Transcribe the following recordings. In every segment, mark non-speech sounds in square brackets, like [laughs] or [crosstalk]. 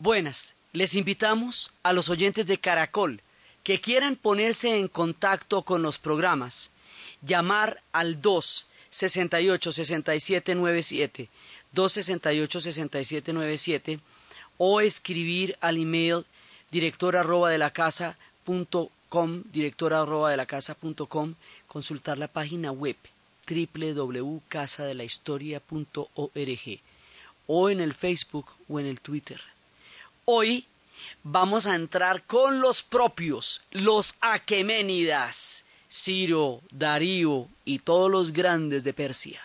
Buenas, les invitamos a los oyentes de Caracol que quieran ponerse en contacto con los programas, llamar al 2 68 67 97 268 67 97 o escribir al email director arroba de la casa punto com, director arroba de la casa punto com, consultar la página web www.casadelahistoria.org o en el Facebook o en el Twitter. Hoy vamos a entrar con los propios, los Aqueménidas, Ciro, Darío y todos los grandes de Persia.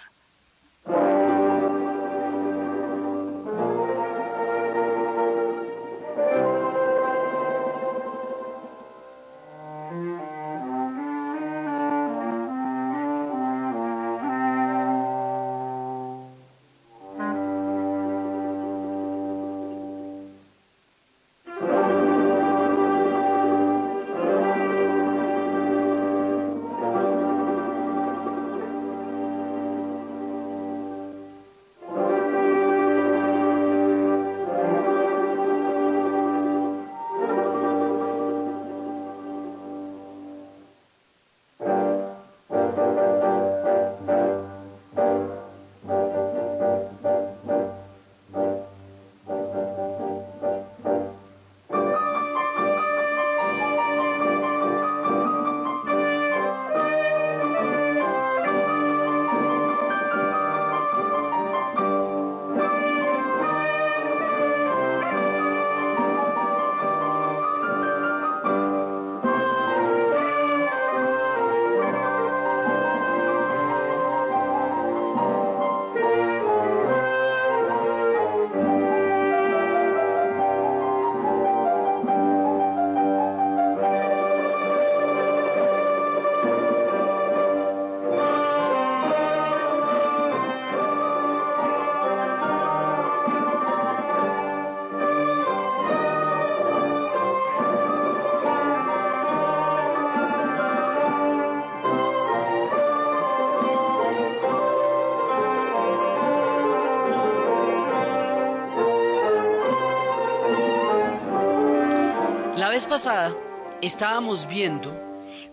Pasada estábamos viendo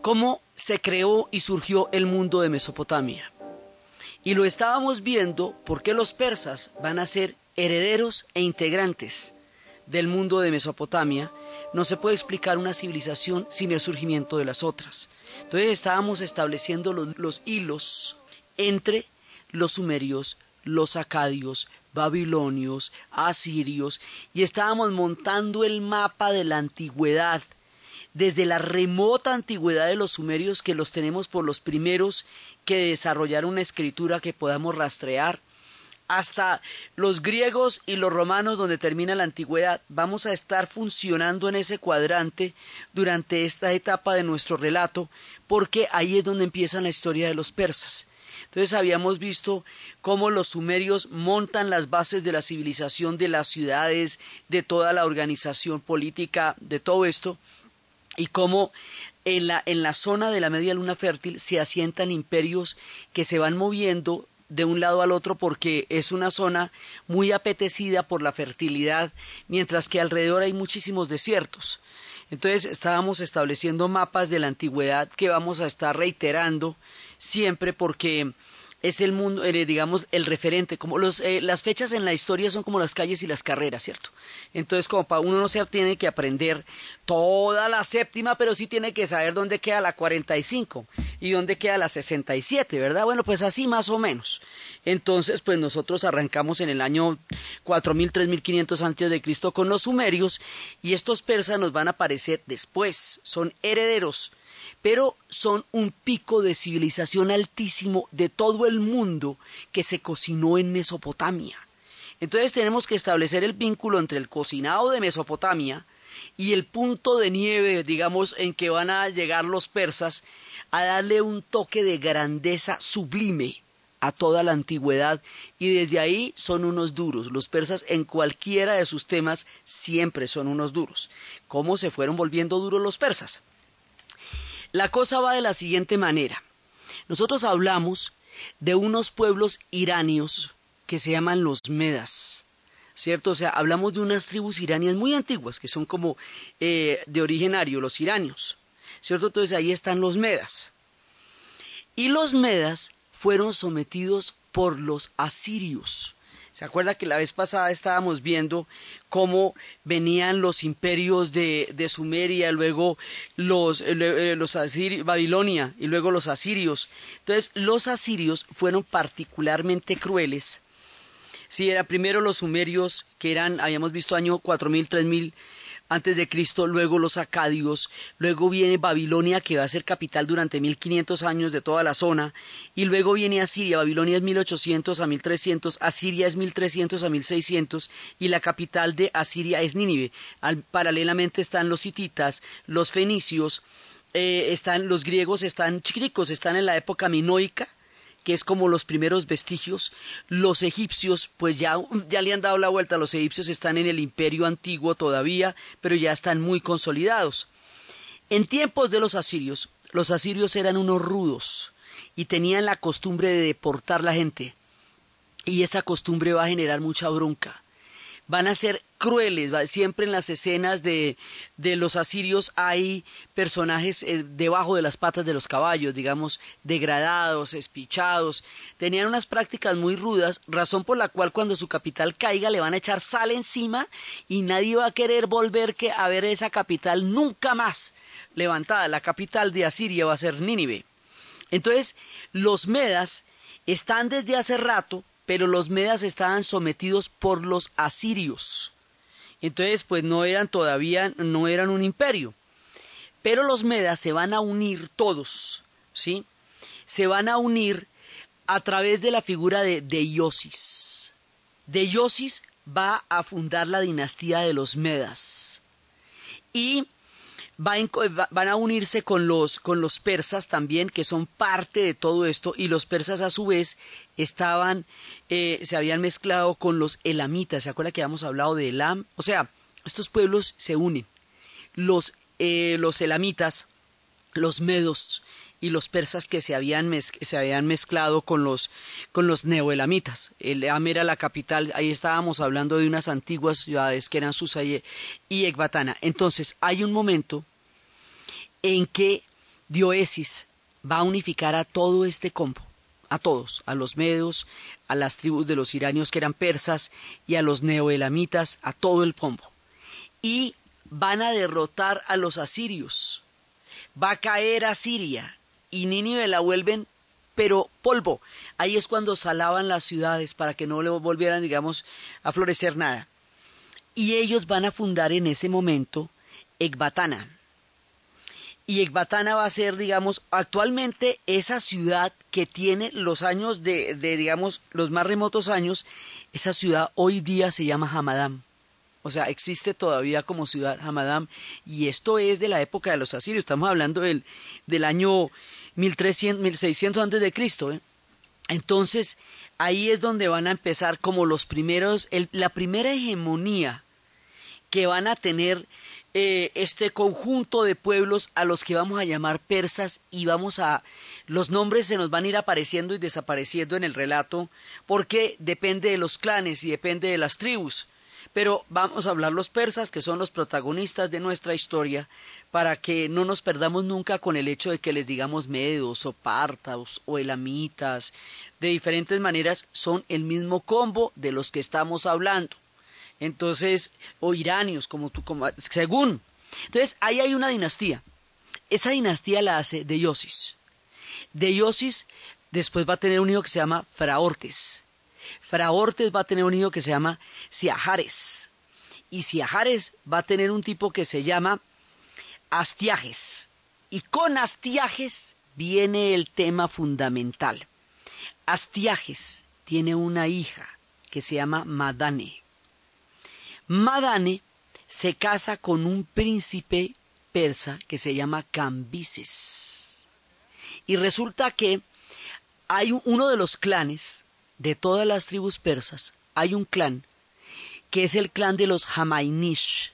cómo se creó y surgió el mundo de Mesopotamia. Y lo estábamos viendo porque los persas van a ser herederos e integrantes del mundo de Mesopotamia. No se puede explicar una civilización sin el surgimiento de las otras. Entonces estábamos estableciendo los, los hilos entre los sumerios, los acadios, babilonios, asirios, y estábamos montando el mapa de la antigüedad, desde la remota antigüedad de los sumerios que los tenemos por los primeros que desarrollaron una escritura que podamos rastrear, hasta los griegos y los romanos donde termina la antigüedad. Vamos a estar funcionando en ese cuadrante durante esta etapa de nuestro relato, porque ahí es donde empieza la historia de los persas. Entonces habíamos visto cómo los sumerios montan las bases de la civilización de las ciudades, de toda la organización política, de todo esto, y cómo en la, en la zona de la media luna fértil se asientan imperios que se van moviendo de un lado al otro porque es una zona muy apetecida por la fertilidad, mientras que alrededor hay muchísimos desiertos. Entonces estábamos estableciendo mapas de la antigüedad que vamos a estar reiterando siempre porque es el mundo, eh, digamos, el referente, como los, eh, las fechas en la historia son como las calles y las carreras, ¿cierto? Entonces, como para uno no se tiene que aprender toda la séptima, pero sí tiene que saber dónde queda la 45 y dónde queda la 67, ¿verdad? Bueno, pues así más o menos. Entonces, pues nosotros arrancamos en el año 4000, 3500 antes de Cristo con los sumerios y estos persas nos van a aparecer después, son herederos pero son un pico de civilización altísimo de todo el mundo que se cocinó en Mesopotamia. Entonces tenemos que establecer el vínculo entre el cocinado de Mesopotamia y el punto de nieve, digamos, en que van a llegar los persas a darle un toque de grandeza sublime a toda la antigüedad y desde ahí son unos duros. Los persas en cualquiera de sus temas siempre son unos duros. ¿Cómo se fueron volviendo duros los persas? La cosa va de la siguiente manera. Nosotros hablamos de unos pueblos iranios que se llaman los Medas. ¿cierto? O sea, hablamos de unas tribus iranias muy antiguas, que son como eh, de origen ario, los iranios, ¿cierto? Entonces ahí están los medas. Y los medas fueron sometidos por los asirios. ¿Se acuerda que la vez pasada estábamos viendo cómo venían los imperios de, de Sumeria, luego los, eh, eh, los asirios, Babilonia y luego los asirios? Entonces, los asirios fueron particularmente crueles. Sí, era primero los sumerios, que eran, habíamos visto año 4000, 3000 antes de Cristo, luego los acadios, luego viene Babilonia que va a ser capital durante 1500 años de toda la zona, y luego viene Asiria, Babilonia es 1800 a 1300, Asiria es 1300 a 1600 y la capital de Asiria es Nínive. paralelamente están los hititas, los fenicios, eh, están los griegos, están chiquiticos, están en la época minoica, que es como los primeros vestigios. Los egipcios, pues ya, ya le han dado la vuelta, los egipcios están en el imperio antiguo todavía, pero ya están muy consolidados. En tiempos de los asirios, los asirios eran unos rudos y tenían la costumbre de deportar la gente. Y esa costumbre va a generar mucha bronca van a ser crueles. Siempre en las escenas de, de los asirios hay personajes eh, debajo de las patas de los caballos, digamos, degradados, espichados. Tenían unas prácticas muy rudas, razón por la cual cuando su capital caiga le van a echar sal encima y nadie va a querer volver que a ver esa capital nunca más levantada. La capital de Asiria va a ser Nínive. Entonces, los medas están desde hace rato pero los medas estaban sometidos por los asirios. Entonces, pues no eran todavía, no eran un imperio. Pero los medas se van a unir todos, ¿sí? Se van a unir a través de la figura de Deiosis. Deiosis va a fundar la dinastía de los medas. Y van a unirse con los, con los persas también, que son parte de todo esto, y los persas a su vez estaban, eh, se habían mezclado con los elamitas, ¿se acuerda que habíamos hablado de Elam? O sea, estos pueblos se unen. Los, eh, los elamitas, los medos y los persas que se habían, se habían mezclado con los, con los neoelamitas. Elam era la capital, ahí estábamos hablando de unas antiguas ciudades que eran Susa y Ecbatana. Entonces, hay un momento en que Dioesis va a unificar a todo este combo a todos, a los medos, a las tribus de los iranios que eran persas y a los neoelamitas, a todo el pombo. Y van a derrotar a los asirios. Va a caer a Siria y Nínive la vuelven pero polvo. Ahí es cuando salaban las ciudades para que no le volvieran, digamos, a florecer nada. Y ellos van a fundar en ese momento Ecbatana y Ecbatana va a ser, digamos, actualmente esa ciudad que tiene los años de, de, digamos, los más remotos años, esa ciudad hoy día se llama Hamadam. O sea, existe todavía como ciudad Hamadam y esto es de la época de los asirios, estamos hablando del, del año 1300, 1600 antes de Cristo. ¿eh? Entonces, ahí es donde van a empezar como los primeros, la primera hegemonía que van a tener eh, este conjunto de pueblos a los que vamos a llamar persas y vamos a los nombres se nos van a ir apareciendo y desapareciendo en el relato porque depende de los clanes y depende de las tribus. Pero vamos a hablar los persas, que son los protagonistas de nuestra historia, para que no nos perdamos nunca con el hecho de que les digamos medos o partaos o elamitas. De diferentes maneras son el mismo combo de los que estamos hablando entonces, o iranios, como tú, como, según. Entonces, ahí hay una dinastía. Esa dinastía la hace Deiosis. Deiosis después va a tener un hijo que se llama Fraortes. Fraortes va a tener un hijo que se llama Siajares. Y Siajares va a tener un tipo que se llama Astiages. Y con Astiages viene el tema fundamental. Astiages tiene una hija que se llama Madane. Madane se casa con un príncipe persa que se llama Cambises. Y resulta que hay uno de los clanes de todas las tribus persas, hay un clan que es el clan de los Hamainish.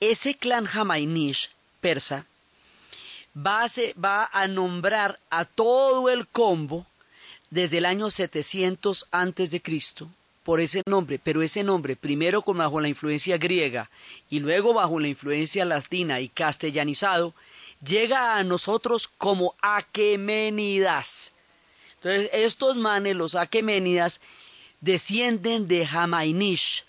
Ese clan Hamainish persa va a, va a nombrar a todo el combo desde el año 700 antes de Cristo por ese nombre, pero ese nombre, primero con bajo la influencia griega y luego bajo la influencia latina y castellanizado, llega a nosotros como Aqueménidas. Entonces, estos manes, los Aqueménidas, descienden de Hamainish,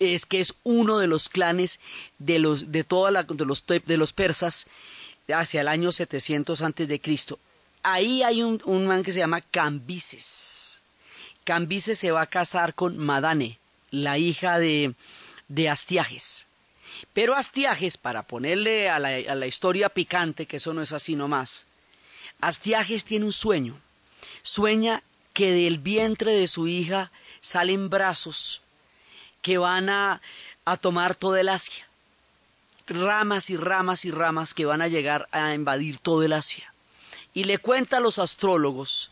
es que es uno de los clanes de los de toda la, de los de los persas hacia el año 700 antes de Cristo. Ahí hay un, un man que se llama Cambises. Cambises se va a casar con Madane, la hija de, de Astiages. Pero Astiages, para ponerle a la, a la historia picante, que eso no es así nomás, Astiages tiene un sueño. Sueña que del vientre de su hija salen brazos que van a, a tomar todo el Asia. Ramas y ramas y ramas que van a llegar a invadir todo el Asia. Y le cuenta a los astrólogos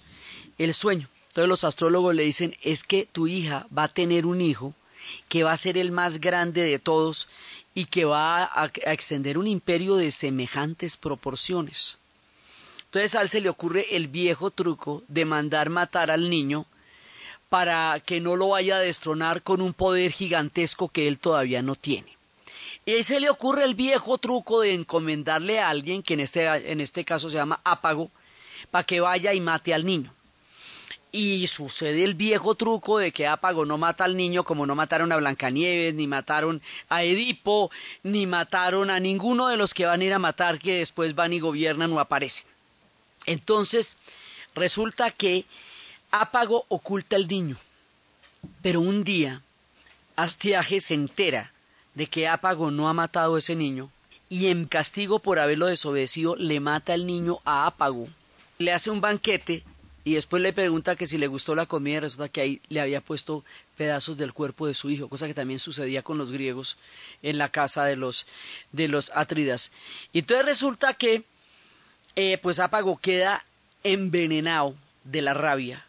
el sueño. Entonces los astrólogos le dicen, es que tu hija va a tener un hijo que va a ser el más grande de todos y que va a, extender un imperio de semejantes proporciones. Entonces a él se le ocurre el viejo truco de mandar matar al niño para que no lo vaya a destronar con un poder gigantesco que él todavía no tiene. Y ahí se le ocurre el viejo truco de encomendarle a alguien, que en este, en este caso se llama Ápago, para que vaya y mate al niño. Y sucede el viejo truco de que Ápago no mata al niño como no mataron a Blancanieves, ni mataron a Edipo, ni mataron a ninguno de los que van a ir a matar que después van y gobiernan o aparecen. Entonces, resulta que Ápago oculta al niño. Pero un día, Astiaje se entera de que Ápago no ha matado a ese niño y en castigo por haberlo desobedecido le mata al niño a Ápago. Le hace un banquete y después le pregunta que si le gustó la comida resulta que ahí le había puesto pedazos del cuerpo de su hijo, cosa que también sucedía con los griegos en la casa de los de los Atridas. Y entonces resulta que eh, pues Ápago queda envenenado de la rabia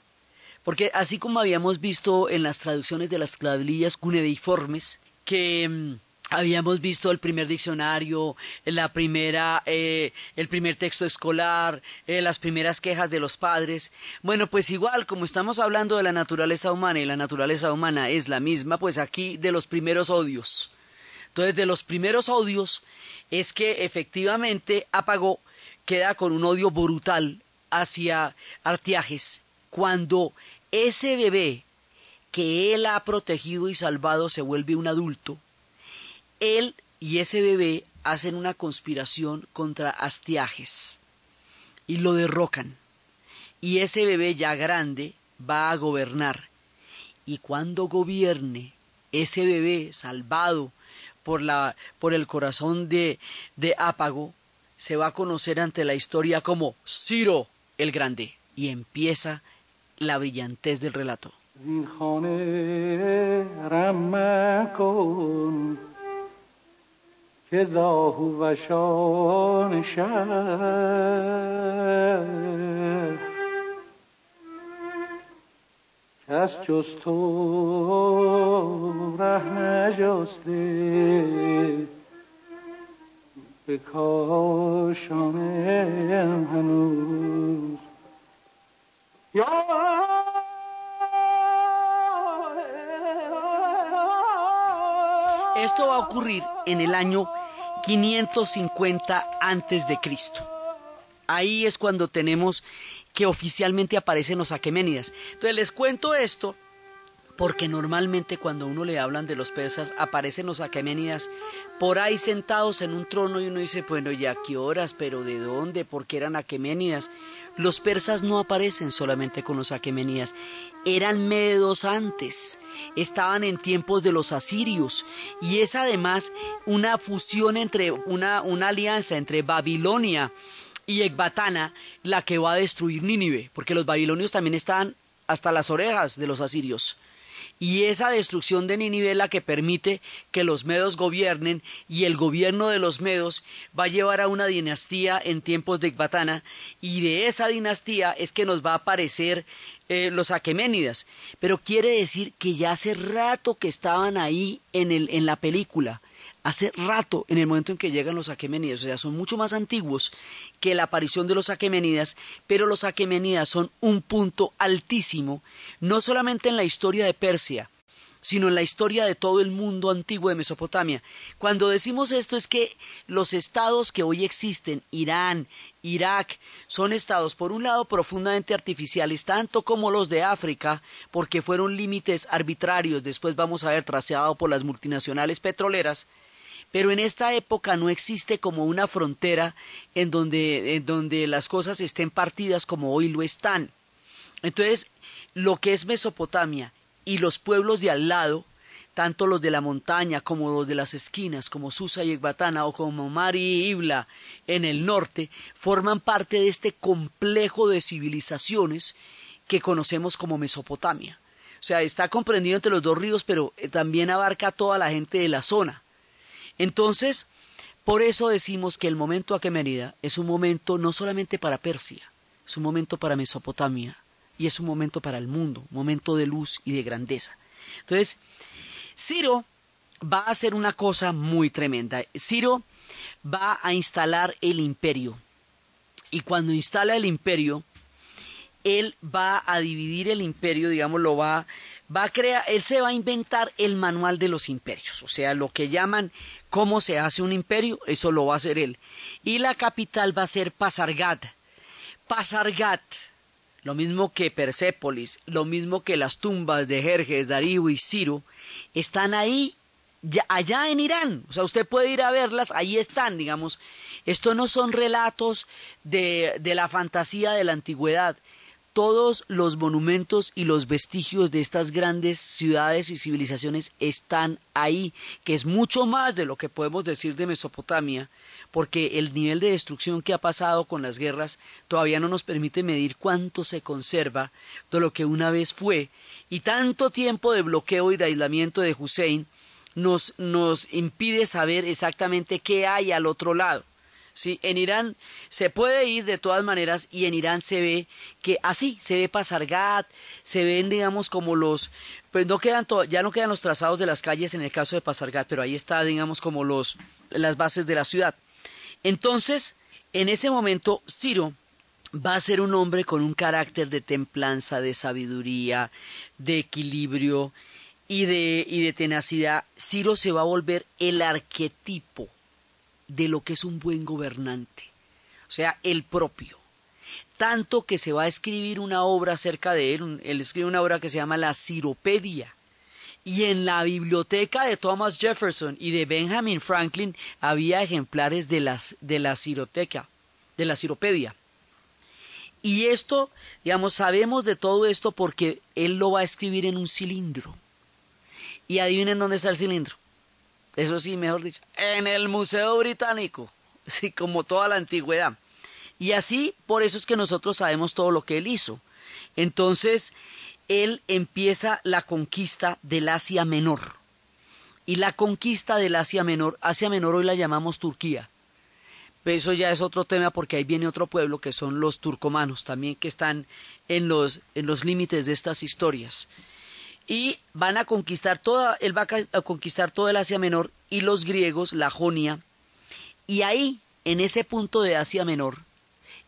porque así como habíamos visto en las traducciones de las clavilillas cuneiformes, que mm, habíamos visto el primer diccionario, la primera, eh, el primer texto escolar, eh, las primeras quejas de los padres. Bueno, pues igual, como estamos hablando de la naturaleza humana y la naturaleza humana es la misma, pues aquí de los primeros odios. Entonces, de los primeros odios es que efectivamente Apagó queda con un odio brutal hacia Artiajes cuando ese bebé que él ha protegido y salvado se vuelve un adulto, él y ese bebé hacen una conspiración contra Astiages y lo derrocan. Y ese bebé ya grande va a gobernar. Y cuando gobierne, ese bebé salvado por, la, por el corazón de, de Ápago, se va a conocer ante la historia como Ciro el Grande. Y empieza la brillantez del relato. کس جز تو ره نجسته به کاشانه هنوز Esto va a ocurrir en el año 550 antes de Cristo. Ahí es cuando tenemos que oficialmente aparecen los aqueménidas. Entonces les cuento esto porque normalmente cuando uno le hablan de los persas aparecen los aqueménidas por ahí sentados en un trono y uno dice, bueno, ya qué horas, pero ¿de dónde? ¿Por qué eran aqueménidas? Los persas no aparecen solamente con los aquemenías, eran medos antes, estaban en tiempos de los asirios y es además una fusión entre una, una alianza entre Babilonia y Ecbatana la que va a destruir Nínive, porque los babilonios también estaban hasta las orejas de los asirios. Y esa destrucción de Nínive la que permite que los medos gobiernen y el gobierno de los medos va a llevar a una dinastía en tiempos de Ecbatana y de esa dinastía es que nos va a aparecer eh, los aqueménidas. Pero quiere decir que ya hace rato que estaban ahí en, el, en la película. Hace rato en el momento en que llegan los aquemenidas, o sea, son mucho más antiguos que la aparición de los aquemenidas, pero los aquemenidas son un punto altísimo, no solamente en la historia de Persia, sino en la historia de todo el mundo antiguo de Mesopotamia. Cuando decimos esto es que los estados que hoy existen, Irán, Irak, son estados, por un lado, profundamente artificiales, tanto como los de África, porque fueron límites arbitrarios, después vamos a ver, traseado por las multinacionales petroleras, pero en esta época no existe como una frontera en donde, en donde las cosas estén partidas como hoy lo están. Entonces, lo que es Mesopotamia y los pueblos de al lado, tanto los de la montaña como los de las esquinas, como Susa y Ecbatana o como Mari y Ibla en el norte, forman parte de este complejo de civilizaciones que conocemos como Mesopotamia. O sea, está comprendido entre los dos ríos, pero eh, también abarca a toda la gente de la zona. Entonces, por eso decimos que el momento aquemenida es un momento no solamente para Persia, es un momento para Mesopotamia y es un momento para el mundo, un momento de luz y de grandeza. Entonces, Ciro va a hacer una cosa muy tremenda. Ciro va a instalar el imperio. Y cuando instala el imperio, él va a dividir el imperio, digamos, lo va, va a crear, él se va a inventar el manual de los imperios, o sea, lo que llaman cómo se hace un imperio, eso lo va a hacer él. Y la capital va a ser Pasargat. Pasargat, lo mismo que Persépolis, lo mismo que las tumbas de Jerjes, Darío y Ciro, están ahí, allá en Irán. O sea, usted puede ir a verlas, ahí están, digamos. Esto no son relatos de, de la fantasía de la antigüedad todos los monumentos y los vestigios de estas grandes ciudades y civilizaciones están ahí, que es mucho más de lo que podemos decir de Mesopotamia, porque el nivel de destrucción que ha pasado con las guerras todavía no nos permite medir cuánto se conserva de lo que una vez fue, y tanto tiempo de bloqueo y de aislamiento de Hussein nos, nos impide saber exactamente qué hay al otro lado. Sí, en Irán se puede ir de todas maneras y en Irán se ve que así se ve Pasargat, se ven digamos como los pues no quedan ya no quedan los trazados de las calles en el caso de Pasargat, pero ahí está digamos como los las bases de la ciudad. Entonces, en ese momento Ciro va a ser un hombre con un carácter de templanza, de sabiduría, de equilibrio y de, y de tenacidad. Ciro se va a volver el arquetipo de lo que es un buen gobernante, o sea, el propio. Tanto que se va a escribir una obra acerca de él, él escribe una obra que se llama La Ciropedia. Y en la biblioteca de Thomas Jefferson y de Benjamin Franklin había ejemplares de, las, de la Ciroteca, la Ciropedia. Y esto, digamos, sabemos de todo esto porque él lo va a escribir en un cilindro. Y adivinen dónde está el cilindro eso sí, mejor dicho, en el Museo Británico, [laughs] sí, como toda la antigüedad. Y así, por eso es que nosotros sabemos todo lo que él hizo. Entonces, él empieza la conquista del Asia Menor. Y la conquista del Asia Menor, Asia Menor hoy la llamamos Turquía. Eso ya es otro tema porque ahí viene otro pueblo que son los turcomanos, también que están en los, en los límites de estas historias y van a conquistar toda, él va a conquistar todo el Asia Menor y los griegos, la Jonia, y ahí, en ese punto de Asia Menor,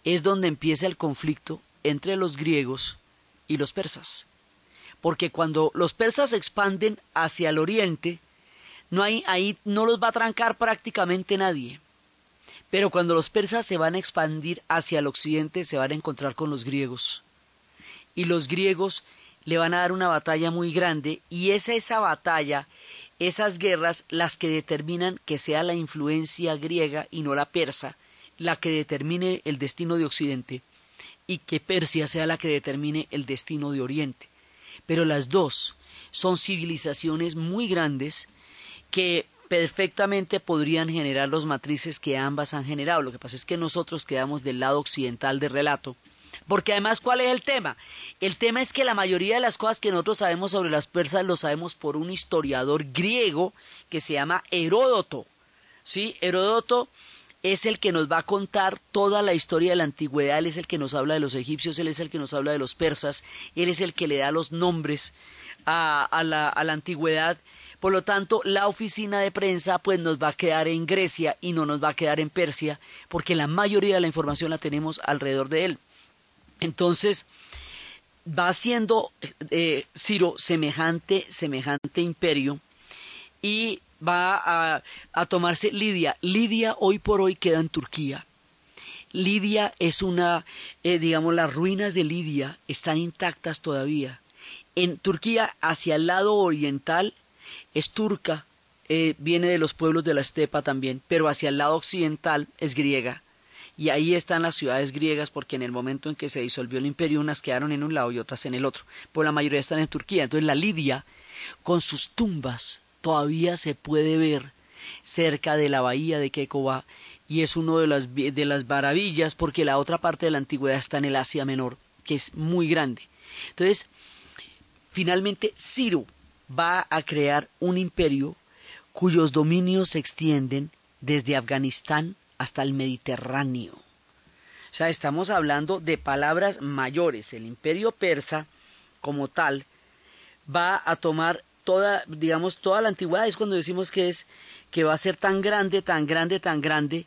es donde empieza el conflicto entre los griegos y los persas. Porque cuando los persas se expanden hacia el oriente, no hay, ahí no los va a trancar prácticamente nadie. Pero cuando los persas se van a expandir hacia el occidente, se van a encontrar con los griegos. Y los griegos le van a dar una batalla muy grande y es esa batalla, esas guerras las que determinan que sea la influencia griega y no la persa la que determine el destino de Occidente y que Persia sea la que determine el destino de Oriente. Pero las dos son civilizaciones muy grandes que perfectamente podrían generar los matrices que ambas han generado. Lo que pasa es que nosotros quedamos del lado occidental del relato porque además, ¿cuál es el tema? El tema es que la mayoría de las cosas que nosotros sabemos sobre las persas lo sabemos por un historiador griego que se llama Heródoto. ¿Sí? Heródoto es el que nos va a contar toda la historia de la antigüedad, él es el que nos habla de los egipcios, él es el que nos habla de los persas, él es el que le da los nombres a, la, a la antigüedad, Por lo tanto, la oficina de prensa pues nos va a quedar en Grecia y no nos va a quedar en Persia, porque la mayoría de la información la tenemos alrededor de él. Entonces, va haciendo eh, Ciro semejante, semejante imperio y va a, tomarse Lidia. Lidia hoy por hoy queda en Turquía. Lidia es una, eh, digamos, las ruinas de Lidia están intactas todavía. En Turquía, hacia el lado oriental, es turca, eh, viene de los pueblos de la estepa también, pero hacia el lado occidental es griega. Y ahí están las ciudades griegas porque en el momento en que se disolvió el imperio unas quedaron en un lado y otras en el otro. Pues la mayoría están en Turquía. Entonces la Lidia, con sus tumbas, todavía se puede ver cerca de la bahía de Kekova y es uno de las, de las maravillas porque la otra parte de la antigüedad está en el Asia Menor, que es muy grande. Entonces, finalmente Ciro va a crear un imperio cuyos dominios se extienden desde Afganistán hasta el Mediterráneo. O sea, estamos hablando de palabras mayores. El imperio persa, como tal, va a tomar toda, digamos, toda la antigüedad. Es cuando decimos que es, que va a ser tan grande, tan grande, tan grande,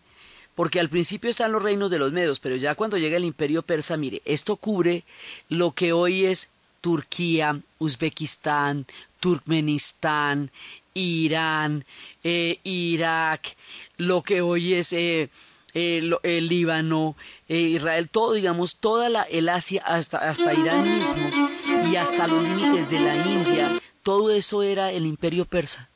porque al principio están los reinos de los medios, pero ya cuando llega el imperio persa, mire, esto cubre lo que hoy es Turquía, Uzbekistán, Turkmenistán, Irán, eh, Irak, lo que hoy es eh, eh, el Líbano, Israel, todo, digamos, toda la, el Asia hasta, hasta Irán mismo y hasta los límites de la India, todo eso era el imperio persa.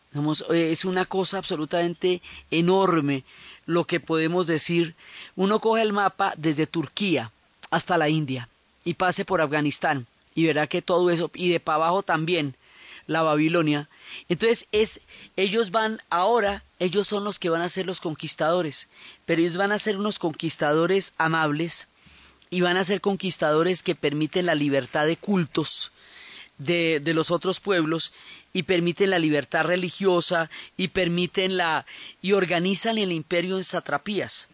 es una cosa absolutamente enorme lo que podemos decir. Uno coge el mapa desde Turquía hasta la India y pase por Afganistán y verá que todo eso, y de para abajo también, la Babilonia. Entonces es, ellos van ahora, ellos son los que van a ser los conquistadores, pero ellos van a ser unos conquistadores amables y van a ser conquistadores que permiten la libertad de cultos de, de los otros pueblos y permiten la libertad religiosa y permiten la y organizan el imperio en satrapías.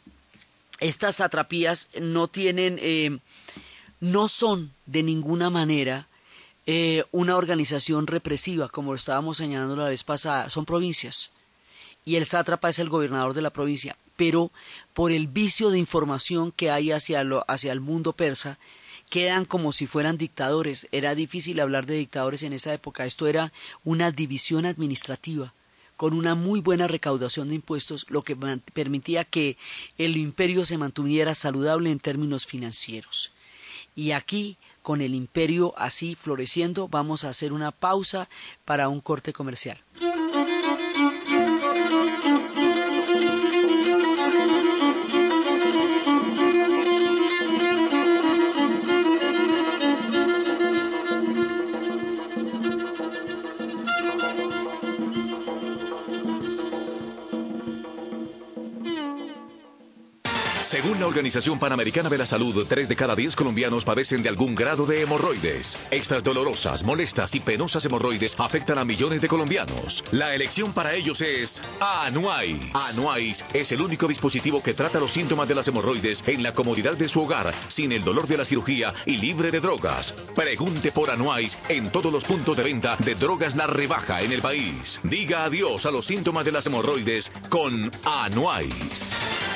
Estas satrapías no tienen, eh, no son de ninguna manera eh, una organización represiva, como lo estábamos señalando la vez pasada, son provincias. Y el sátrapa es el gobernador de la provincia. Pero por el vicio de información que hay hacia, lo, hacia el mundo persa, quedan como si fueran dictadores. Era difícil hablar de dictadores en esa época. Esto era una división administrativa con una muy buena recaudación de impuestos, lo que permitía que el imperio se mantuviera saludable en términos financieros. Y aquí con el imperio así floreciendo, vamos a hacer una pausa para un corte comercial. Organización Panamericana de la Salud, 3 de cada 10 colombianos padecen de algún grado de hemorroides. Estas dolorosas, molestas y penosas hemorroides afectan a millones de colombianos. La elección para ellos es Anuais. Anuais es el único dispositivo que trata los síntomas de las hemorroides en la comodidad de su hogar, sin el dolor de la cirugía y libre de drogas. Pregunte por Anuais en todos los puntos de venta de drogas La Rebaja en el país. Diga adiós a los síntomas de las hemorroides con Anuais.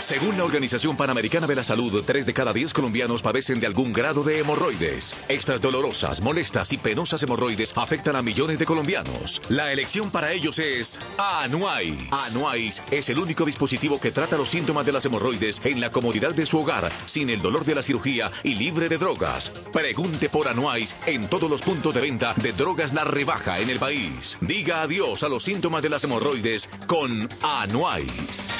Según la Organización Panamericana de la Salud, 3 de cada 10 colombianos padecen de algún grado de hemorroides. Estas dolorosas, molestas y penosas hemorroides afectan a millones de colombianos. La elección para ellos es Anuais. Anuais es el único dispositivo que trata los síntomas de las hemorroides en la comodidad de su hogar, sin el dolor de la cirugía y libre de drogas. Pregunte por Anuais en todos los puntos de venta de drogas La Rebaja en el país. Diga adiós a los síntomas de las hemorroides con Anuais.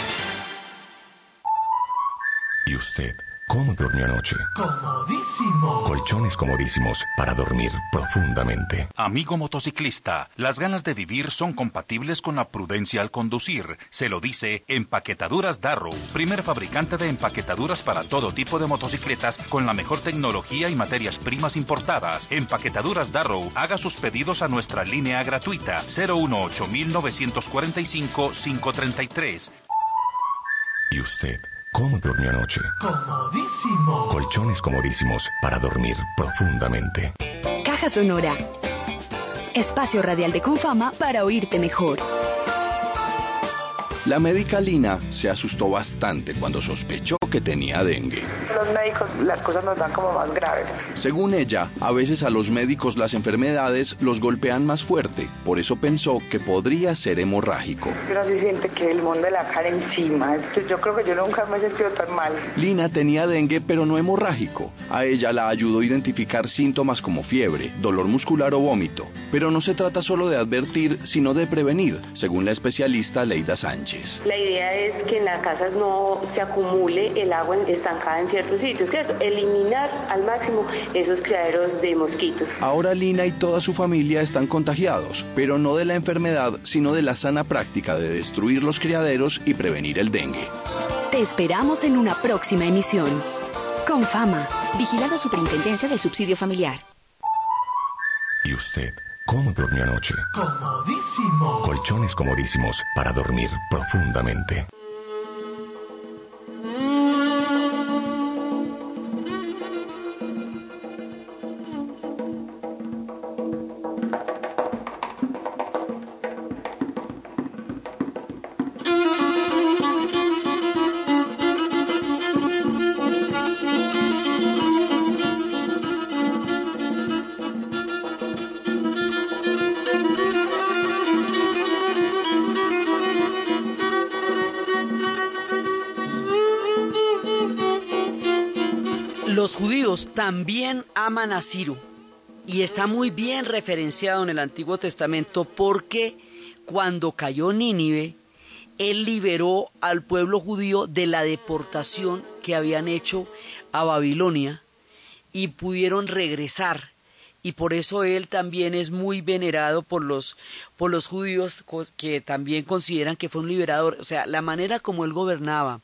¿Y usted? ¿Cómo durmió anoche? Comodísimo. Colchones comodísimos para dormir profundamente. Amigo motociclista, las ganas de vivir son compatibles con la prudencia al conducir. Se lo dice Empaquetaduras Darrow, primer fabricante de empaquetaduras para todo tipo de motocicletas con la mejor tecnología y materias primas importadas. Empaquetaduras Darrow, haga sus pedidos a nuestra línea gratuita 018 1945 533. ¿Y usted? ¿Cómo durmió anoche? Comodísimo. Colchones comodísimos para dormir profundamente. Caja Sonora. Espacio radial de Confama para oírte mejor. La médica Lina se asustó bastante cuando sospechó que tenía dengue. Los médicos las cosas nos dan como más graves. Según ella, a veces a los médicos las enfermedades los golpean más fuerte, por eso pensó que podría ser hemorrágico. Uno se siente que el mundo de la cara encima. Entonces, yo creo que yo nunca me he sentido tan mal. Lina tenía dengue pero no hemorrágico. A ella la ayudó a identificar síntomas como fiebre, dolor muscular o vómito. Pero no se trata solo de advertir, sino de prevenir, según la especialista Leida Sánchez. La idea es que en las casas no se acumule el agua estancada en ciertos sitios, ¿cierto? Eliminar al máximo esos criaderos de mosquitos. Ahora Lina y toda su familia están contagiados, pero no de la enfermedad, sino de la sana práctica de destruir los criaderos y prevenir el dengue. Te esperamos en una próxima emisión. Con fama, vigilado Superintendencia del Subsidio Familiar. ¿Y usted? ¿Cómo durmió anoche? Comodísimo. Colchones comodísimos para dormir profundamente. Los judíos también aman a Ciro y está muy bien referenciado en el Antiguo Testamento porque cuando cayó Nínive, él liberó al pueblo judío de la deportación que habían hecho a Babilonia y pudieron regresar. Y por eso él también es muy venerado por los, por los judíos que también consideran que fue un liberador. O sea, la manera como él gobernaba,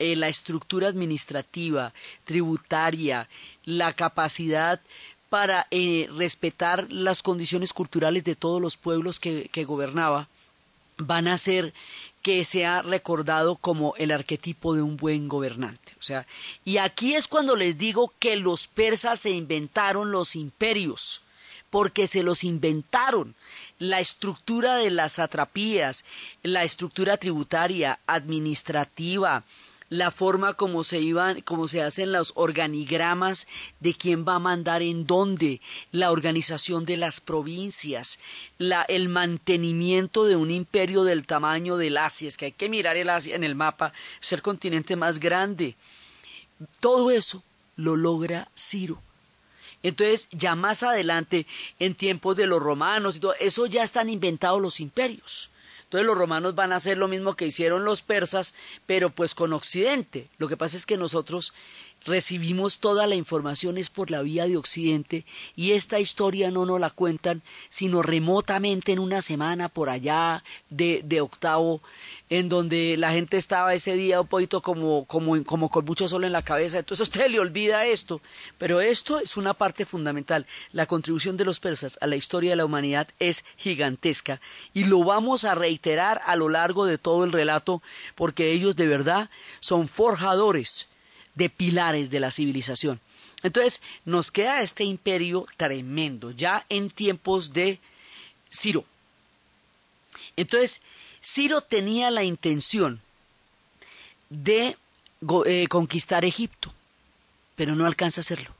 eh, la estructura administrativa, tributaria, la capacidad para eh, respetar las condiciones culturales de todos los pueblos que, gobernaba, van a hacer que sea recordado como el arquetipo de un buen gobernante. O sea, y aquí es cuando les digo que los persas se inventaron los imperios, porque se los inventaron. La estructura de las atrapías, la estructura tributaria, administrativa, la forma como se iban, como se hacen los organigramas de quién va a mandar en dónde, la organización de las provincias, la, el mantenimiento de un imperio del tamaño del Asia, es que hay que mirar el Asia en el mapa, es el continente más grande. Todo eso lo logra Ciro. Entonces, ya más adelante, en tiempos de los romanos y todo, eso ya están inventados los imperios. Entonces los romanos van a hacer lo mismo que hicieron los persas, pero pues con Occidente. Lo que pasa es que nosotros recibimos toda la información es por la vía de Occidente y esta historia no nos la cuentan sino remotamente en una semana por allá de, de octavo en donde la gente estaba ese día un poquito como, como, como con mucho sol en la cabeza, entonces usted le olvida esto, pero esto es una parte fundamental. La contribución de los persas a la historia de la humanidad es gigantesca y lo vamos a reiterar a lo largo de todo el relato porque ellos de verdad son forjadores de pilares de la civilización. Entonces nos queda este imperio tremendo, ya en tiempos de Ciro. Entonces, Ciro tenía la intención de eh, conquistar Egipto, pero no alcanza a hacerlo.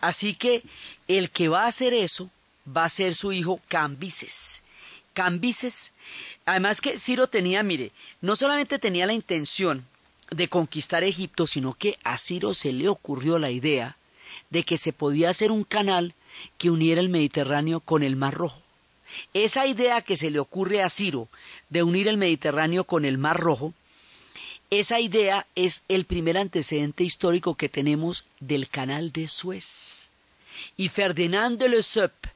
Así que el que va a hacer eso va a ser su hijo Cambises. Cambises, además que Ciro tenía, mire, no solamente tenía la intención de conquistar Egipto, sino que a Ciro se le ocurrió la idea de que se podía hacer un canal que uniera el Mediterráneo con el Mar Rojo. Esa idea que se le ocurre a Ciro de unir el Mediterráneo con el Mar Rojo, esa idea es el primer antecedente histórico que tenemos del canal de Suez. Y Ferdinand de Lesseps,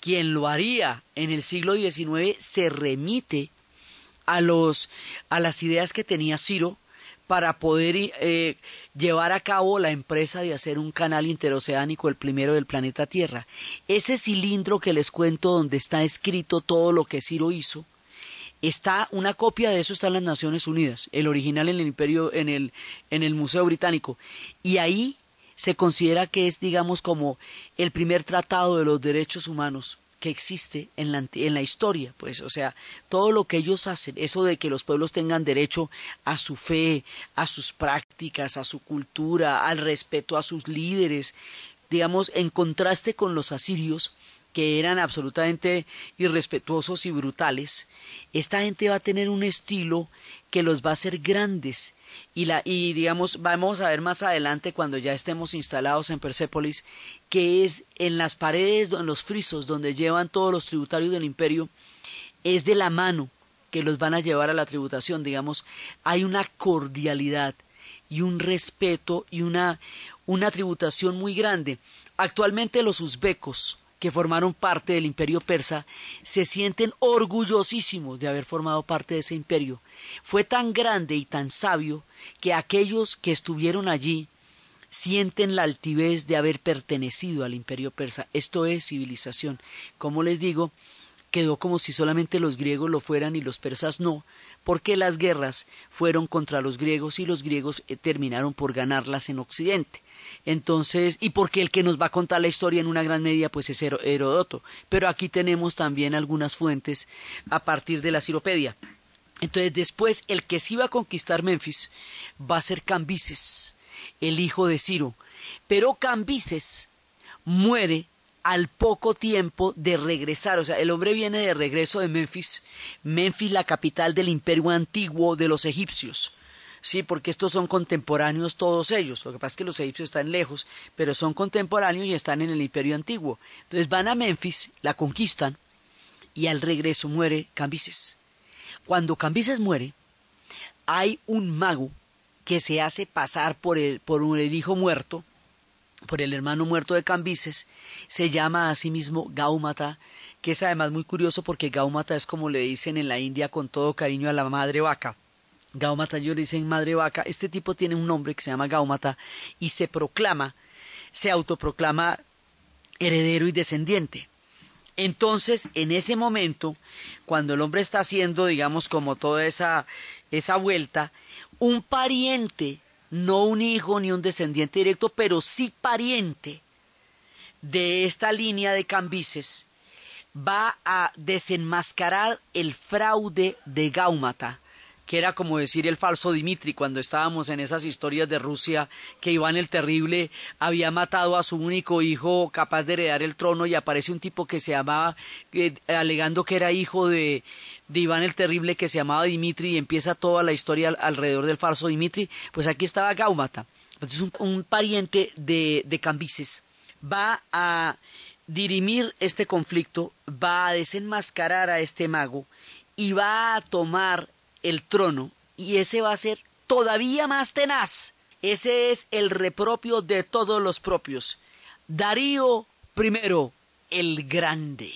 quien lo haría en el siglo XIX, se remite a, los, a las ideas que tenía Ciro para poder eh, llevar a cabo la empresa de hacer un canal interoceánico, el primero del planeta Tierra. Ese cilindro que les cuento donde está escrito todo lo que Ciro hizo, Está una copia de eso está en las Naciones Unidas, el original en el Imperio, en el, en el Museo Británico. Y ahí se considera que es, digamos, como el primer tratado de los derechos humanos que existe en la, en la historia, pues, o sea, todo lo que ellos hacen, eso de que los pueblos tengan derecho a su fe, a sus prácticas, a su cultura, al respeto a sus líderes, digamos, en contraste con los asirios, que eran absolutamente irrespetuosos y brutales, esta gente va a tener un estilo que los va a hacer grandes. Y, la, y digamos, vamos a ver más adelante cuando ya estemos instalados en Persépolis, que es en las paredes, en los frisos donde llevan todos los tributarios del imperio, es de la mano que los van a llevar a la tributación, digamos, hay una cordialidad y un respeto y una, una tributación muy grande. Actualmente los uzbecos, que formaron parte del imperio persa se sienten orgullosísimos de haber formado parte de ese imperio. Fue tan grande y tan sabio que aquellos que estuvieron allí sienten la altivez de haber pertenecido al imperio persa. Esto es civilización. Como les digo, quedó como si solamente los griegos lo fueran y los persas no, porque las guerras fueron contra los griegos y los griegos eh, terminaron por ganarlas en Occidente. Entonces, y porque el que nos va a contar la historia en una gran medida, pues es Herodoto. Pero aquí tenemos también algunas fuentes a partir de la Ciropedia. Entonces, después, el que sí va a conquistar Memphis va a ser Cambises, el hijo de Ciro. Pero Cambises muere al poco tiempo de regresar, o sea, el hombre viene de regreso de Memphis, Memphis la capital del imperio antiguo de los egipcios, sí, porque estos son contemporáneos todos ellos, lo que pasa es que los egipcios están lejos, pero son contemporáneos y están en el imperio antiguo. Entonces van a Memphis, la conquistan y al regreso muere Cambises. Cuando Cambises muere, hay un mago que se hace pasar por el, por el hijo muerto, por el hermano muerto de Cambises, se llama a sí mismo Gaumata, que es además muy curioso porque Gaumata es como le dicen en la India con todo cariño a la madre vaca. Gaumata ellos le dicen madre vaca. Este tipo tiene un nombre que se llama Gaumata y se proclama, se autoproclama heredero y descendiente. Entonces, en ese momento, cuando el hombre está haciendo, digamos, como toda esa, esa vuelta, un pariente no un hijo ni un descendiente directo, pero sí pariente de esta línea de Cambises, va a desenmascarar el fraude de Gaumata, que era como decir el falso Dimitri. Cuando estábamos en esas historias de Rusia que Iván el Terrible había matado a su único hijo capaz de heredar el trono y aparece un tipo que se llamaba, eh, alegando que era hijo de, de Iván el Terrible que se llamaba Dimitri y empieza toda la historia alrededor del falso Dimitri, pues aquí estaba Gaumata, entonces un, pariente de, de Cambises, va a dirimir este conflicto, va a desenmascarar a este mago y va a tomar el trono y ese va a ser todavía más tenaz. Ese es el repropio de todos los propios. Darío I, el Grande.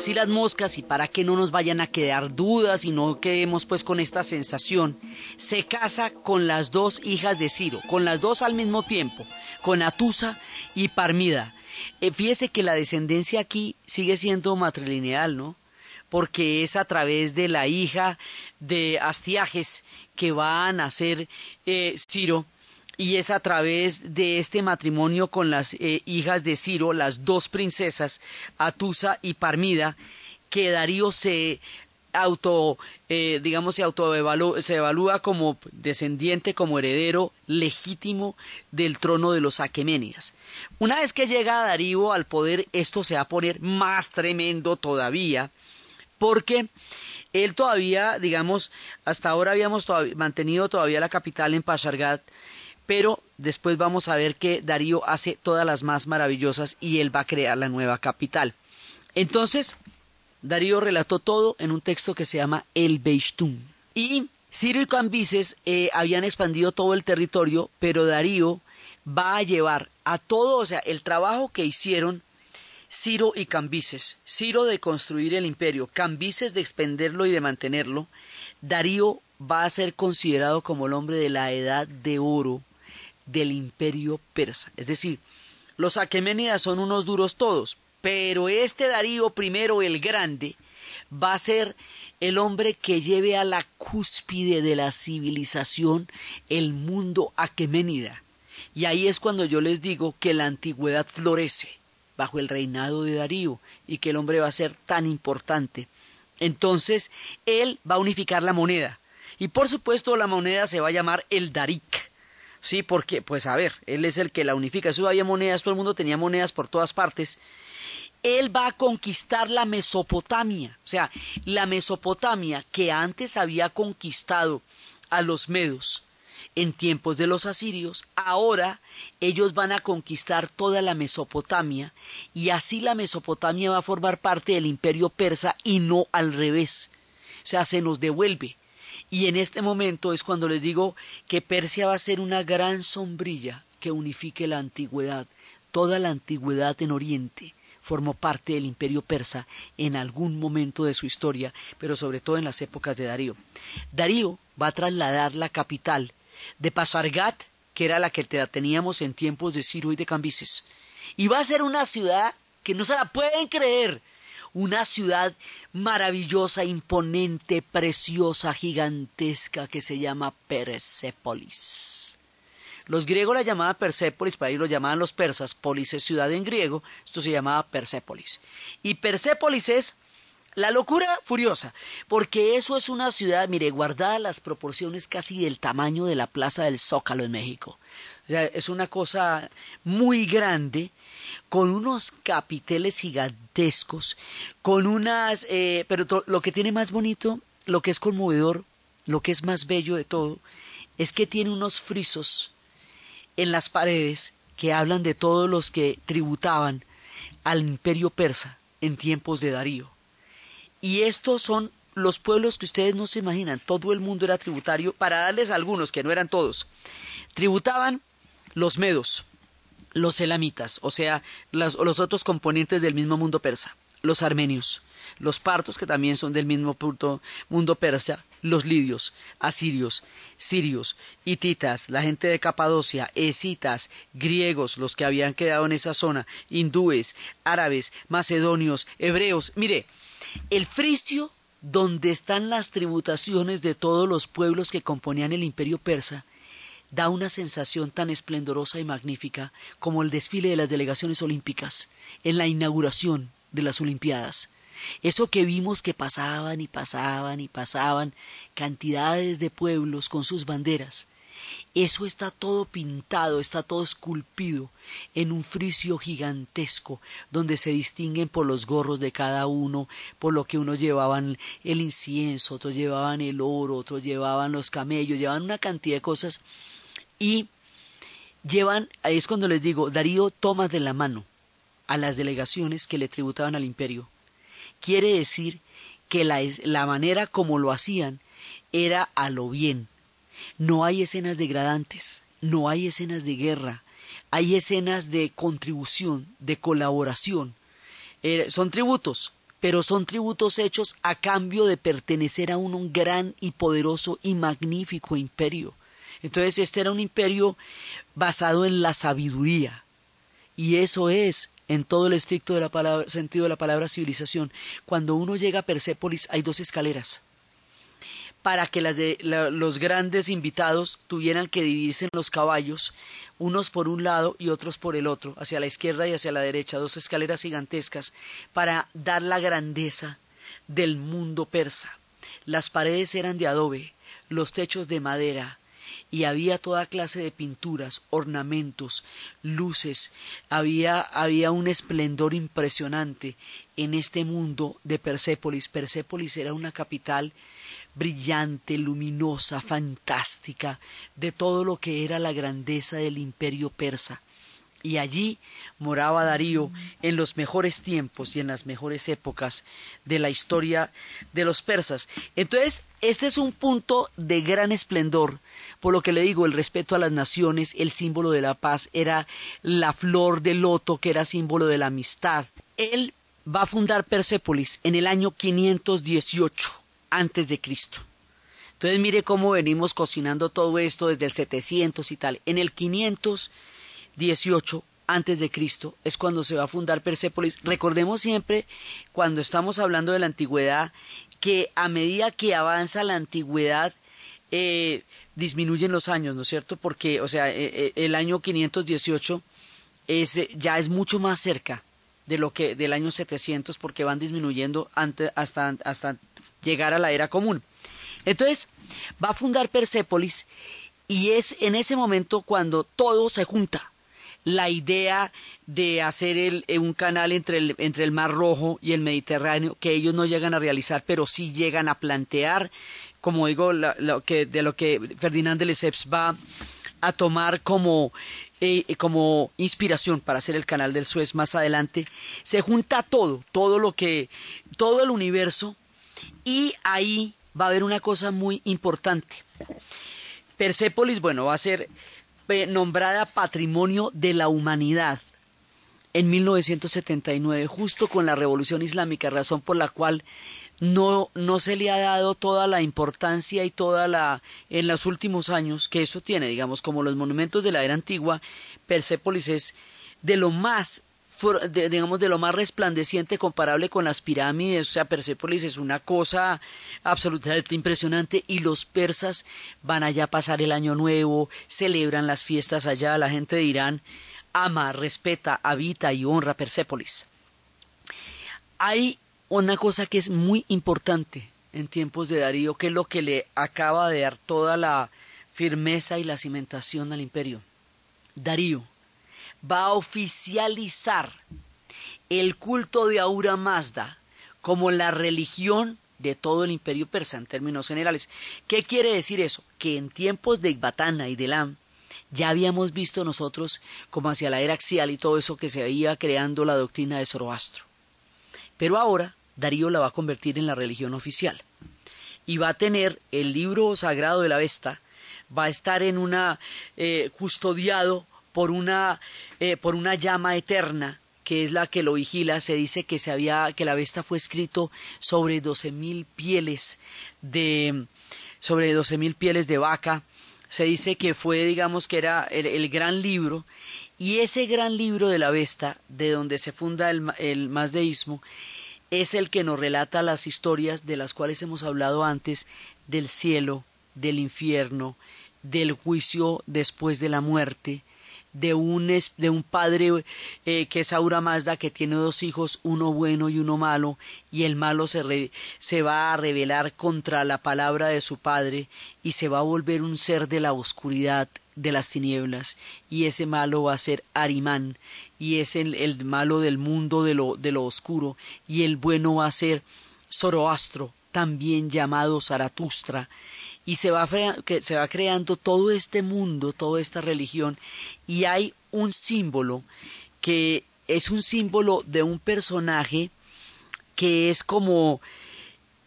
Si las moscas y para que no nos vayan a quedar dudas y no quedemos pues con esta sensación, se casa con las dos hijas de Ciro, con las dos al mismo tiempo, con Atusa y Parmida. Eh, fíjese que la descendencia aquí sigue siendo matrilineal, ¿no? Porque es a través de la hija de Astiages que va a nacer eh, Ciro y es a través de este matrimonio con las eh, hijas de Ciro, las dos princesas, Atusa y Parmida, que Darío se auto, eh, digamos, se autoevalúa, se evalúa como descendiente, como heredero legítimo del trono de los Aqueménidas. Una vez que llega Darío al poder, esto se va a poner más tremendo todavía, porque él todavía, digamos, hasta ahora habíamos mantenido todavía la capital en Pasargat, pero después vamos a ver que Darío hace todas las más maravillosas y él va a crear la nueva capital. Entonces, Darío relató todo en un texto que se llama El Beistum. Y Ciro y Cambises eh, habían expandido todo el territorio, pero Darío va a llevar a todo, o sea, el trabajo que hicieron Ciro y Cambises, Ciro de construir el imperio, Cambises de expenderlo y de mantenerlo, Darío va a ser considerado como el hombre de la edad de oro del imperio persa. Es decir, los aqueménidas son unos duros todos, pero este Darío I el Grande va a ser el hombre que lleve a la cúspide de la civilización el mundo aqueménida. Y ahí es cuando yo les digo que la antigüedad florece bajo el reinado de Darío y que el hombre va a ser tan importante. Entonces, él va a unificar la moneda. Y por supuesto la moneda se va a llamar el Darik. Sí, porque, pues a ver, él es el que la unifica. Eso había monedas, todo el mundo tenía monedas por todas partes. Él va a conquistar la Mesopotamia, o sea, la Mesopotamia que antes había conquistado a los medos en tiempos de los asirios, ahora ellos van a conquistar toda la Mesopotamia y así la Mesopotamia va a formar parte del imperio persa y no al revés. O sea, se nos devuelve. Y en este momento es cuando les digo que Persia va a ser una gran sombrilla que unifique la antigüedad. Toda la antigüedad en Oriente formó parte del imperio persa en algún momento de su historia, pero sobre todo en las épocas de Darío. Darío va a trasladar la capital de Pasargat, que era la que teníamos en tiempos de Ciro y de Cambises, y va a ser una ciudad que no se la pueden creer, una ciudad maravillosa, imponente, preciosa, gigantesca que se llama Persépolis. Los griegos la llamaban Persépolis, para ellos lo llamaban los persas, polis es ciudad en griego, esto se llamaba Persépolis. Y Persépolis es la locura furiosa, porque eso es una ciudad, mire, guardada las proporciones casi del tamaño de la plaza del Zócalo en México. O sea, es una cosa muy grande con unos capiteles gigantescos, con unas... Eh, pero lo que tiene más bonito, lo que es conmovedor, lo que es más bello de todo, es que tiene unos frisos en las paredes que hablan de todos los que tributaban al imperio persa en tiempos de Darío. Y estos son los pueblos que ustedes no se imaginan, todo el mundo era tributario, para darles algunos, que no eran todos. Tributaban los medos, los elamitas, o sea, los otros componentes del mismo mundo persa, los armenios, los partos, que también son del mismo mundo persa, los lidios, asirios, sirios, hititas, la gente de Capadocia, esitas, griegos, los que habían quedado en esa zona, hindúes, árabes, macedonios, hebreos. Mire, el fricio, donde están las tributaciones de todos los pueblos que componían el imperio persa, da una sensación tan esplendorosa y magnífica como el desfile de las delegaciones olímpicas en la inauguración de las Olimpiadas. Eso que vimos que pasaban y pasaban y pasaban cantidades de pueblos con sus banderas. Eso está todo pintado, está todo esculpido en un friso gigantesco, donde se distinguen por los gorros de cada uno, por lo que unos llevaban el incienso, otros llevaban el oro, otros llevaban los camellos, llevaban una cantidad de cosas y llevan, ahí es cuando les digo, Darío toma de la mano a las delegaciones que le tributaban al imperio. Quiere decir que la, la manera como lo hacían era a lo bien. No hay escenas degradantes, no hay escenas de guerra, hay escenas de contribución, de colaboración. Eh, son tributos, pero son tributos hechos a cambio de pertenecer a un gran y poderoso y magnífico imperio. Entonces este era un imperio basado en la sabiduría. Y eso es, en todo el estricto de la palabra, sentido de la palabra civilización. Cuando uno llega a Persépolis hay dos escaleras para que los grandes invitados tuvieran que dividirse en los caballos, unos por un lado y otros por el otro, hacia la izquierda y hacia la derecha, dos escaleras gigantescas, para dar la grandeza del mundo persa. Las paredes eran de adobe, los techos de madera, y había toda clase de pinturas, ornamentos, luces, había, había un esplendor impresionante en este mundo de Persépolis. Persépolis era una capital brillante, luminosa, fantástica, de todo lo que era la grandeza del imperio persa. Y allí moraba Darío en los mejores tiempos y en las mejores épocas de la historia de los persas. Entonces, este es un punto de gran esplendor, por lo que le digo, el respeto a las naciones, el símbolo de la paz, era la flor del loto que era símbolo de la amistad. Él va a fundar Persépolis en el año 518 antes de Cristo. Entonces mire cómo venimos cocinando todo esto desde el 700 y tal. En el 518 antes de Cristo es cuando se va a fundar Persépolis. Recordemos siempre cuando estamos hablando de la antigüedad que a medida que avanza la antigüedad eh, disminuyen los años, ¿no es cierto? Porque, o sea, eh, eh, el año 518 es, ya es mucho más cerca de lo que del año 700 porque van disminuyendo hasta, hasta llegar a la era común. Entonces, va a fundar Persépolis y es en ese momento cuando todo se junta. La idea de hacer el, eh, un canal entre el, entre el Mar Rojo y el Mediterráneo, que ellos no llegan a realizar, pero sí llegan a plantear, como digo, lo que, de lo que Ferdinand de Lesseps va a tomar como, eh, como inspiración para hacer el canal del Suez más adelante, se junta todo, todo lo que, todo el universo y ahí va a haber una cosa muy importante. Persépolis, bueno, va a ser nombrada Patrimonio de la Humanidad en 1979, justo con la Revolución Islámica, razón por la cual no, no se le ha dado toda la importancia y toda la en los últimos años que eso tiene, digamos, como los monumentos de la era antigua, Persépolis es de lo más digamos, de lo más resplandeciente comparable con las pirámides, o sea, Persépolis es una cosa absolutamente impresionante y los persas van allá a pasar el año nuevo, celebran las fiestas allá, la gente de Irán ama, respeta, habita y honra Persépolis. Hay una cosa que es muy importante en tiempos de Darío, que es lo que le acaba de dar toda la firmeza y la cimentación al imperio. Darío va a oficializar el culto de Aura Mazda como la religión de todo el imperio persa en términos generales. ¿Qué quiere decir eso? Que en tiempos de Ecbatana y de Lam ya habíamos visto nosotros como hacia la era axial y todo eso que se veía creando la doctrina de Zoroastro. Pero ahora Darío la va a convertir en la religión oficial y va a tener el libro sagrado de la Vesta, va a estar en una eh, custodiado por una, eh, por una llama eterna que es la que lo vigila, se dice que se había, que la Vesta fue escrito sobre doce mil pieles de, sobre doce mil pieles de vaca. Se dice que fue, digamos, que era el, gran libro, y ese gran libro de la Vesta, de donde se funda el, el masdeísmo, es el que nos relata las historias de las cuales hemos hablado antes, del cielo, del infierno, del juicio después de la muerte, de un, de un padre eh, que es Aura Mazda, que tiene dos hijos, uno bueno y uno malo, y el malo se, se va a rebelar contra la palabra de su padre y se va a volver un ser de la oscuridad, de las tinieblas, y ese malo va a ser Arimán, y es el, el malo del mundo de lo, de lo oscuro, y el bueno va a ser Zoroastro, también llamado Zaratustra, y se va, que se va creando todo este mundo, toda esta religión, y hay un símbolo que es un símbolo de un personaje que es como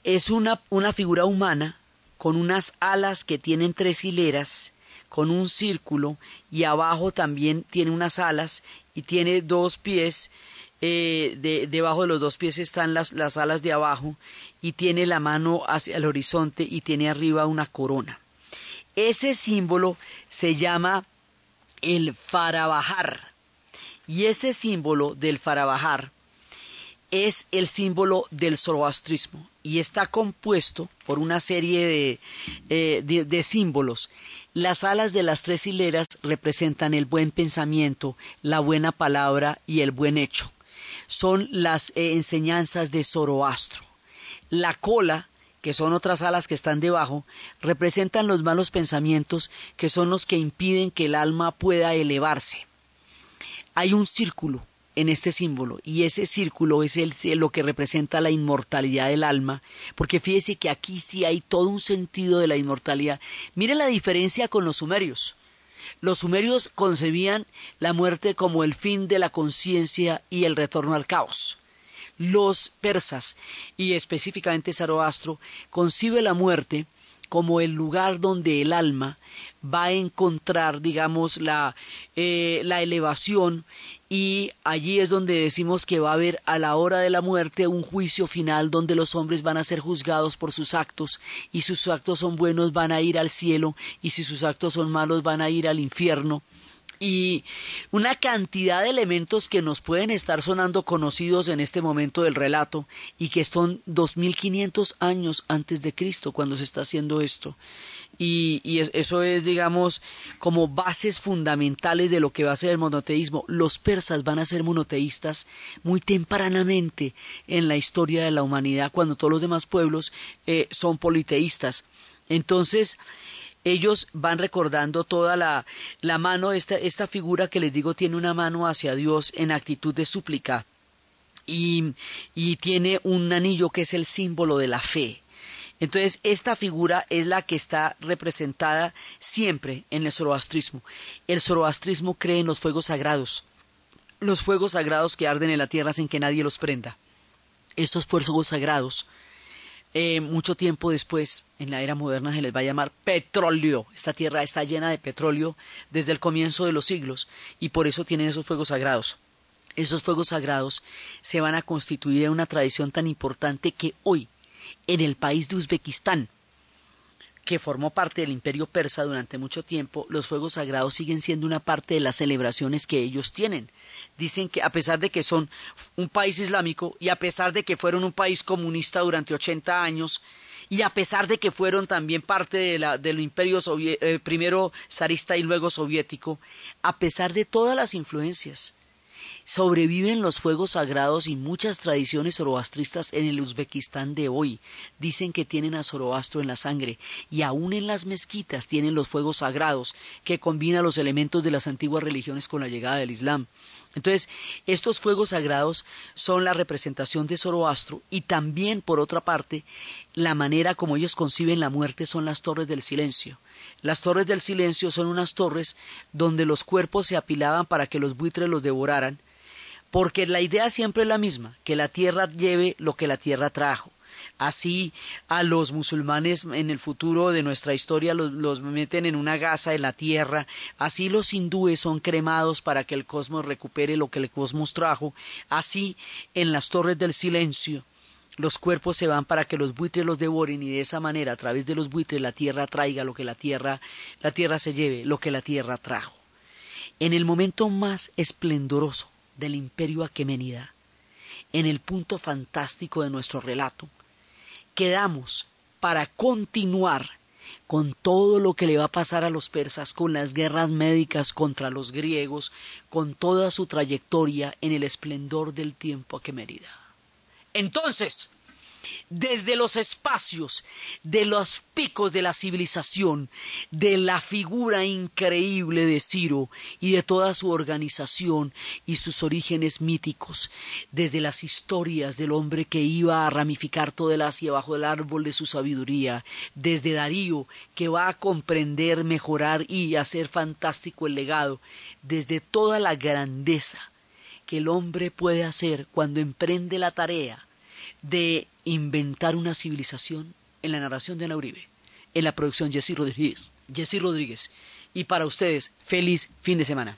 es una, una figura humana con unas alas que tienen tres hileras, con un círculo, y abajo también tiene unas alas y tiene dos pies eh, de, debajo de los dos pies están las, las alas de abajo y tiene la mano hacia el horizonte y tiene arriba una corona. Ese símbolo se llama el farabajar. Y ese símbolo del farabajar es el símbolo del zoroastrismo y está compuesto por una serie de, eh, símbolos. Las alas de las tres hileras representan el buen pensamiento, la buena palabra y el buen hecho. Son las eh, enseñanzas de Zoroastro. La cola, que son otras alas que están debajo, representan los malos pensamientos, que son los que impiden que el alma pueda elevarse. Hay un círculo en este símbolo y ese círculo es el, lo que representa la inmortalidad del alma, porque fíjese que aquí sí hay todo un sentido de la inmortalidad. Mire la diferencia con los sumerios. Los sumerios concebían la muerte como el fin de la conciencia y el retorno al caos. Los persas, y específicamente Zoroastro, concibe la muerte como el lugar donde el alma va a encontrar, digamos, la, eh, la elevación y allí es donde decimos que va a haber a la hora de la muerte un juicio final donde los hombres van a ser juzgados por sus actos y sus actos son buenos van a ir al cielo y si sus actos son malos van a ir al infierno y una cantidad de elementos que nos pueden estar sonando conocidos en este momento del relato y que son 2500 años antes de Cristo cuando se está haciendo esto. Y, y, eso es, digamos, como bases fundamentales de lo que va a ser el monoteísmo. Los persas van a ser monoteístas muy tempranamente en la historia de la humanidad, cuando todos los demás pueblos eh, son politeístas. Entonces, ellos van recordando toda la, la mano, esta, esta figura que les digo tiene una mano hacia Dios en actitud de súplica y, y tiene un anillo que es el símbolo de la fe. Entonces, esta figura es la que está representada siempre en el zoroastrismo. El zoroastrismo cree en los fuegos sagrados, los fuegos sagrados que arden en la tierra sin que nadie los prenda. Estos fuegos sagrados eh, mucho tiempo después, en la era moderna, se les va a llamar petróleo. Esta tierra está llena de petróleo desde el comienzo de los siglos y por eso tienen esos fuegos sagrados. Esos fuegos sagrados se van a constituir en una tradición tan importante que hoy, en el país de Uzbekistán, que formó parte del imperio persa durante mucho tiempo, los fuegos sagrados siguen siendo una parte de las celebraciones que ellos tienen. Dicen que a pesar de que son un país islámico y a pesar de que fueron un país comunista durante 80 años y a pesar de que fueron también parte de la, del imperio eh, primero zarista y luego soviético, a pesar de todas las influencias, Sobreviven los fuegos sagrados y muchas tradiciones zoroastristas en el Uzbekistán de hoy. Dicen que tienen a Zoroastro en la sangre y aún en las mezquitas tienen los fuegos sagrados que combinan los elementos de las antiguas religiones con la llegada del Islam. Entonces, estos fuegos sagrados son la representación de Zoroastro y también, por otra parte, la manera como ellos conciben la muerte son las torres del silencio. Las torres del silencio son unas torres donde los cuerpos se apilaban para que los buitres los devoraran porque la idea siempre es la misma, que la tierra lleve lo que la tierra trajo. Así a los musulmanes en el futuro de nuestra historia los, meten en una gasa en la tierra, así los hindúes son cremados para que el cosmos recupere lo que el cosmos trajo, así en las torres del silencio los cuerpos se van para que los buitres los devoren y de esa manera a través de los buitres la tierra traiga lo que la tierra la tierra se lleve, lo que la tierra trajo. En el momento más esplendoroso del imperio aquemenida, en el punto fantástico de nuestro relato, quedamos para continuar con todo lo que le va a pasar a los persas, con las guerras médicas contra los griegos, con toda su trayectoria en el esplendor del tiempo aquemenida. Entonces, desde los espacios, de los picos de la civilización, de la figura increíble de Ciro y de toda su organización y sus orígenes míticos, desde las historias del hombre que iba a ramificar todo el Asia bajo el árbol de su sabiduría, desde Darío que va a comprender, mejorar y hacer fantástico el legado, desde toda la grandeza que el hombre puede hacer cuando emprende la tarea de inventar una civilización en la narración de Ana Uribe, en la producción Jessy Rodríguez. Jessy Rodríguez. Y para ustedes, feliz fin de semana.